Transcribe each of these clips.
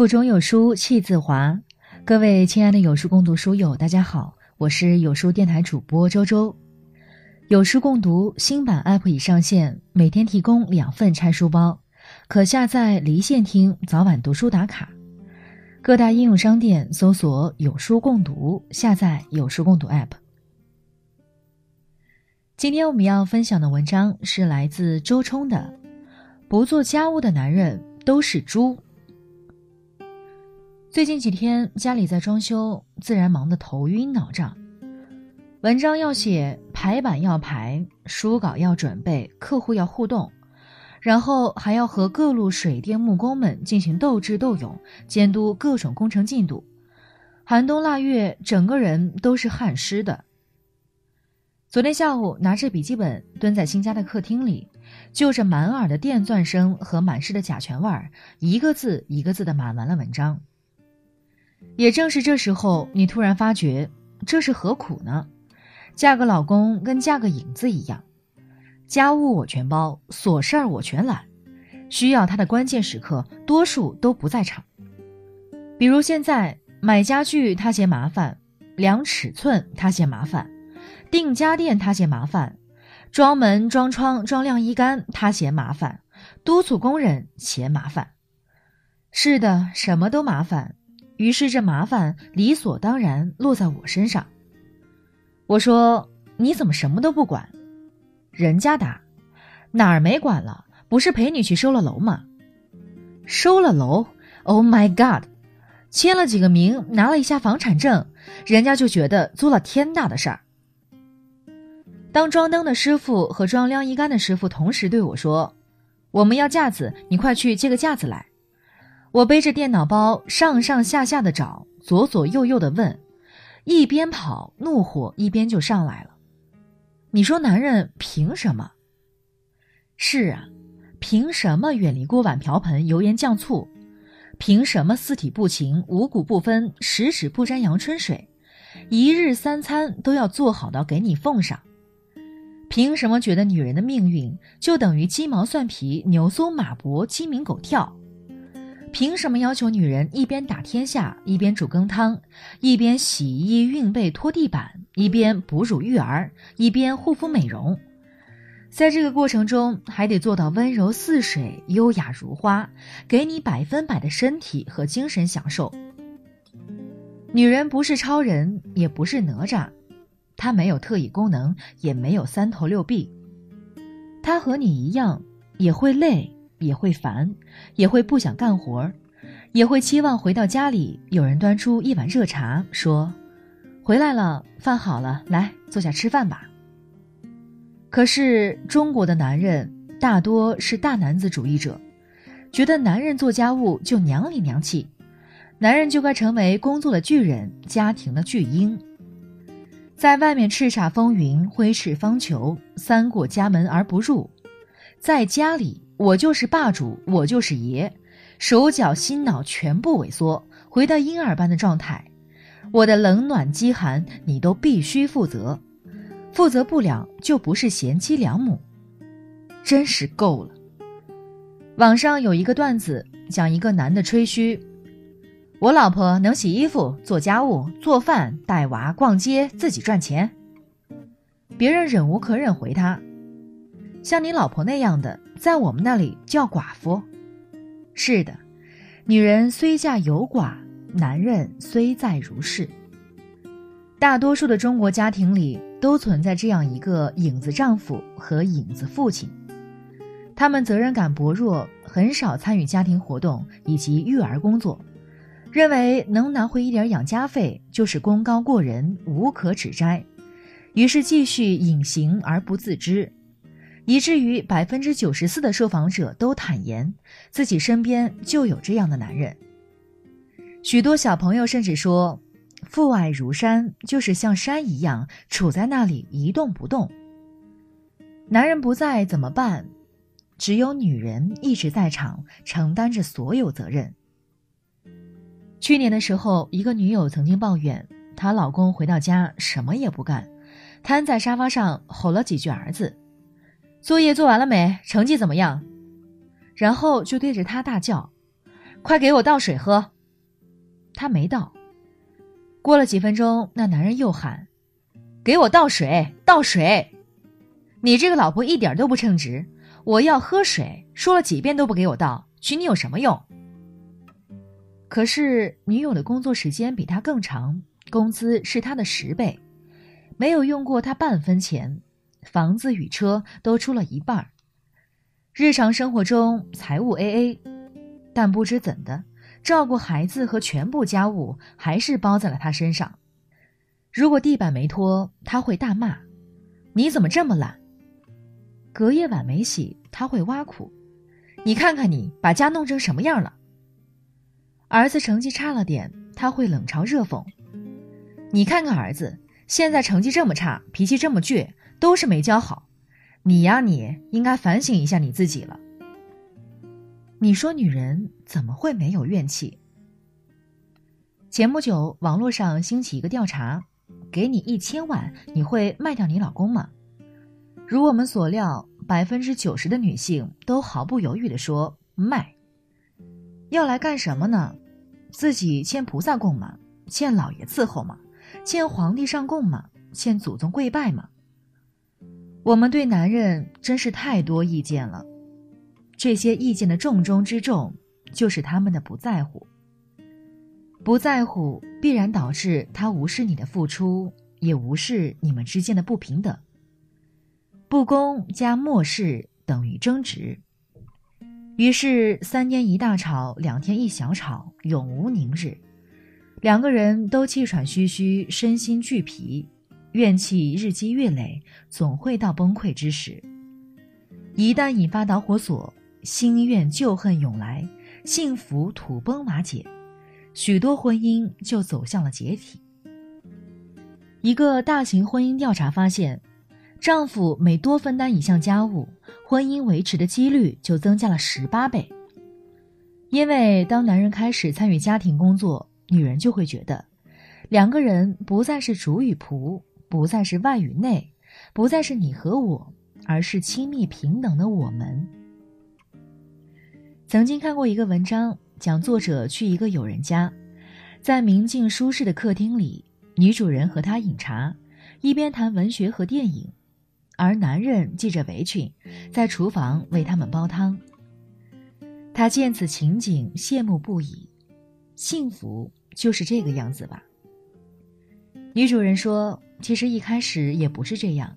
腹中有书气自华，各位亲爱的有书共读书友，大家好，我是有书电台主播周周。有书共读新版 App 已上线，每天提供两份拆书包，可下载离线听，早晚读书打卡。各大应用商店搜索“有书共读”，下载有书共读 App。今天我们要分享的文章是来自周冲的：“不做家务的男人都是猪。”最近几天家里在装修，自然忙得头晕脑胀。文章要写，排版要排，书稿要准备，客户要互动，然后还要和各路水电木工们进行斗智斗勇，监督各种工程进度。寒冬腊月，整个人都是汗湿的。昨天下午，拿着笔记本蹲在新家的客厅里，就着满耳的电钻声和满室的甲醛味儿，一个字一个字的码完了文章。也正是这时候，你突然发觉，这是何苦呢？嫁个老公跟嫁个影子一样，家务我全包，琐事儿我全揽，需要他的关键时刻，多数都不在场。比如现在买家具他嫌麻烦，量尺寸他嫌麻烦，订家电他嫌麻烦，装门装窗装晾衣杆他嫌麻烦，督促工人嫌麻烦。是的，什么都麻烦。于是这麻烦理所当然落在我身上。我说：“你怎么什么都不管？”人家答：“哪儿没管了？不是陪你去收了楼吗？收了楼？Oh my god！签了几个名，拿了一下房产证，人家就觉得做了天大的事儿。当装灯的师傅和装晾衣杆的师傅同时对我说：‘我们要架子，你快去借个架子来。’”我背着电脑包上上下下的找，左左右右的问，一边跑，怒火一边就上来了。你说男人凭什么？是啊，凭什么远离锅碗瓢盆、油盐酱醋？凭什么四体不勤、五谷不分、十指不沾阳春水？一日三餐都要做好到给你奉上？凭什么觉得女人的命运就等于鸡毛蒜皮、牛松马脖、鸡鸣狗跳？凭什么要求女人一边打天下，一边煮羹汤，一边洗衣熨被拖地板，一边哺乳育儿，一边护肤美容？在这个过程中，还得做到温柔似水、优雅如花，给你百分百的身体和精神享受。女人不是超人，也不是哪吒，她没有特异功能，也没有三头六臂，她和你一样，也会累。也会烦，也会不想干活，也会期望回到家里有人端出一碗热茶，说：“回来了，饭好了，来坐下吃饭吧。”可是中国的男人大多是大男子主义者，觉得男人做家务就娘里娘气，男人就该成为工作的巨人，家庭的巨婴，在外面叱咤风云，挥斥方遒，三过家门而不入，在家里。我就是霸主，我就是爷，手脚心脑全部萎缩，回到婴儿般的状态。我的冷暖饥寒，你都必须负责，负责不了就不是贤妻良母。真是够了。网上有一个段子，讲一个男的吹嘘：“我老婆能洗衣服、做家务、做饭、带娃、逛街，自己赚钱。”别人忍无可忍，回他。像你老婆那样的，在我们那里叫寡妇。是的，女人虽嫁有寡，男人虽在如是。大多数的中国家庭里都存在这样一个影子丈夫和影子父亲，他们责任感薄弱，很少参与家庭活动以及育儿工作，认为能拿回一点养家费就是功高过人，无可指摘，于是继续隐形而不自知。以至于百分之九十四的受访者都坦言，自己身边就有这样的男人。许多小朋友甚至说：“父爱如山，就是像山一样杵在那里一动不动。”男人不在怎么办？只有女人一直在场，承担着所有责任。去年的时候，一个女友曾经抱怨，她老公回到家什么也不干，瘫在沙发上吼了几句儿子。作业做完了没？成绩怎么样？然后就对着他大叫：“快给我倒水喝。”他没倒。过了几分钟，那男人又喊：“给我倒水，倒水！你这个老婆一点都不称职，我要喝水，说了几遍都不给我倒，娶你有什么用？”可是女友的工作时间比他更长，工资是他的十倍，没有用过他半分钱，房子与车都出了一半儿。日常生活中财务 A A，但不知怎的。照顾孩子和全部家务还是包在了他身上。如果地板没拖，他会大骂：“你怎么这么懒？”隔夜碗没洗，他会挖苦：“你看看你把家弄成什么样了。”儿子成绩差了点，他会冷嘲热讽：“你看看儿子现在成绩这么差，脾气这么倔，都是没教好。你呀，你应该反省一下你自己了。”你说女人怎么会没有怨气？前不久网络上兴起一个调查，给你一千万，你会卖掉你老公吗？如我们所料，百分之九十的女性都毫不犹豫地说卖。要来干什么呢？自己欠菩萨供吗？欠老爷伺候吗？欠皇帝上供吗？欠祖宗跪拜吗？我们对男人真是太多意见了。这些意见的重中之重，就是他们的不在乎。不在乎必然导致他无视你的付出，也无视你们之间的不平等。不公加漠视等于争执，于是三天一大吵，两天一小吵，永无宁日。两个人都气喘吁吁，身心俱疲，怨气日积月累，总会到崩溃之时。一旦引发导火索，心怨旧恨涌来，幸福土崩瓦解，许多婚姻就走向了解体。一个大型婚姻调查发现，丈夫每多分担一项家务，婚姻维持的几率就增加了十八倍。因为当男人开始参与家庭工作，女人就会觉得，两个人不再是主与仆，不再是外与内，不再是你和我，而是亲密平等的我们。曾经看过一个文章，讲作者去一个友人家，在明净舒适的客厅里，女主人和他饮茶，一边谈文学和电影，而男人系着围裙，在厨房为他们煲汤。他见此情景，羡慕不已。幸福就是这个样子吧？女主人说：“其实一开始也不是这样，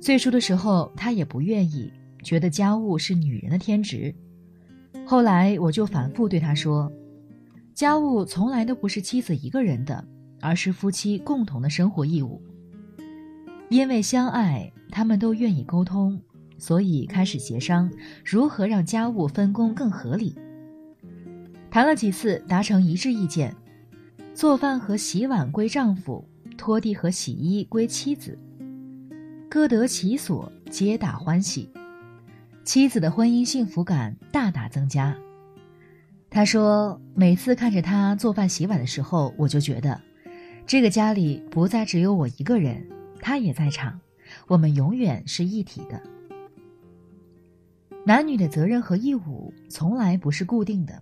最初的时候她也不愿意，觉得家务是女人的天职。”后来我就反复对她说：“家务从来都不是妻子一个人的，而是夫妻共同的生活义务。因为相爱，他们都愿意沟通，所以开始协商如何让家务分工更合理。谈了几次，达成一致意见：做饭和洗碗归丈夫，拖地和洗衣归妻子，各得其所，皆大欢喜。”妻子的婚姻幸福感大大增加。他说：“每次看着他做饭洗碗的时候，我就觉得，这个家里不再只有我一个人，他也在场，我们永远是一体的。男女的责任和义务从来不是固定的，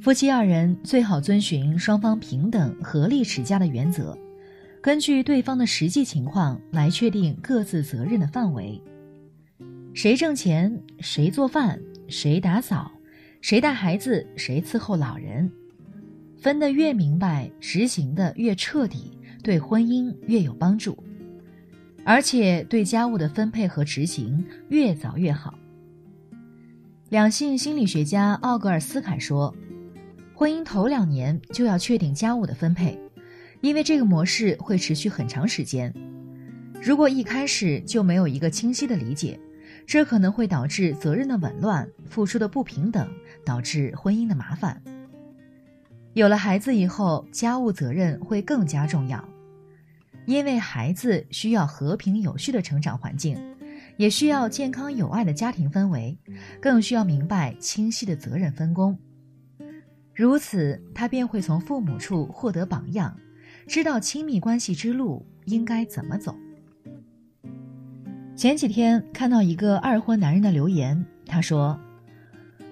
夫妻二人最好遵循双方平等、合力持家的原则，根据对方的实际情况来确定各自责任的范围。”谁挣钱，谁做饭，谁打扫，谁带孩子，谁伺候老人，分得越明白，执行的越彻底，对婚姻越有帮助，而且对家务的分配和执行越早越好。两性心理学家奥格尔斯凯说，婚姻头两年就要确定家务的分配，因为这个模式会持续很长时间。如果一开始就没有一个清晰的理解。这可能会导致责任的紊乱、付出的不平等，导致婚姻的麻烦。有了孩子以后，家务责任会更加重要，因为孩子需要和平有序的成长环境，也需要健康有爱的家庭氛围，更需要明白清晰的责任分工。如此，他便会从父母处获得榜样，知道亲密关系之路应该怎么走。前几天看到一个二婚男人的留言，他说：“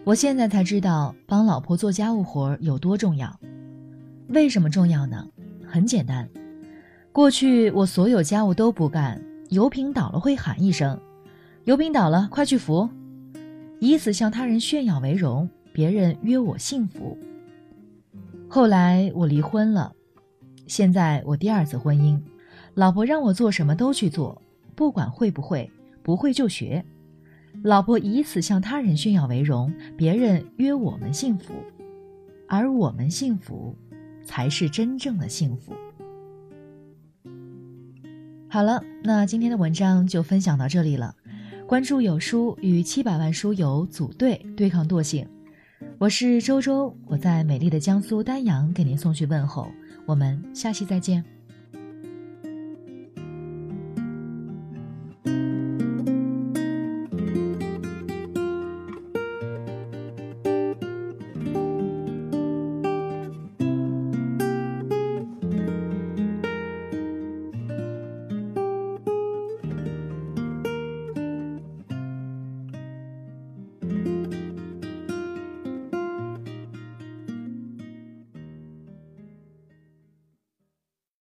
我现在才知道帮老婆做家务活有多重要。为什么重要呢？很简单，过去我所有家务都不干，油瓶倒了会喊一声：“油瓶倒了，快去扶！”以此向他人炫耀为荣，别人约我幸福。后来我离婚了，现在我第二次婚姻，老婆让我做什么都去做，不管会不会，不会就学。老婆以此向他人炫耀为荣，别人约我们幸福，而我们幸福，才是真正的幸福。好了，那今天的文章就分享到这里了。关注有书，与七百万书友组队对抗惰性。我是周周，我在美丽的江苏丹阳给您送去问候。我们下期再见。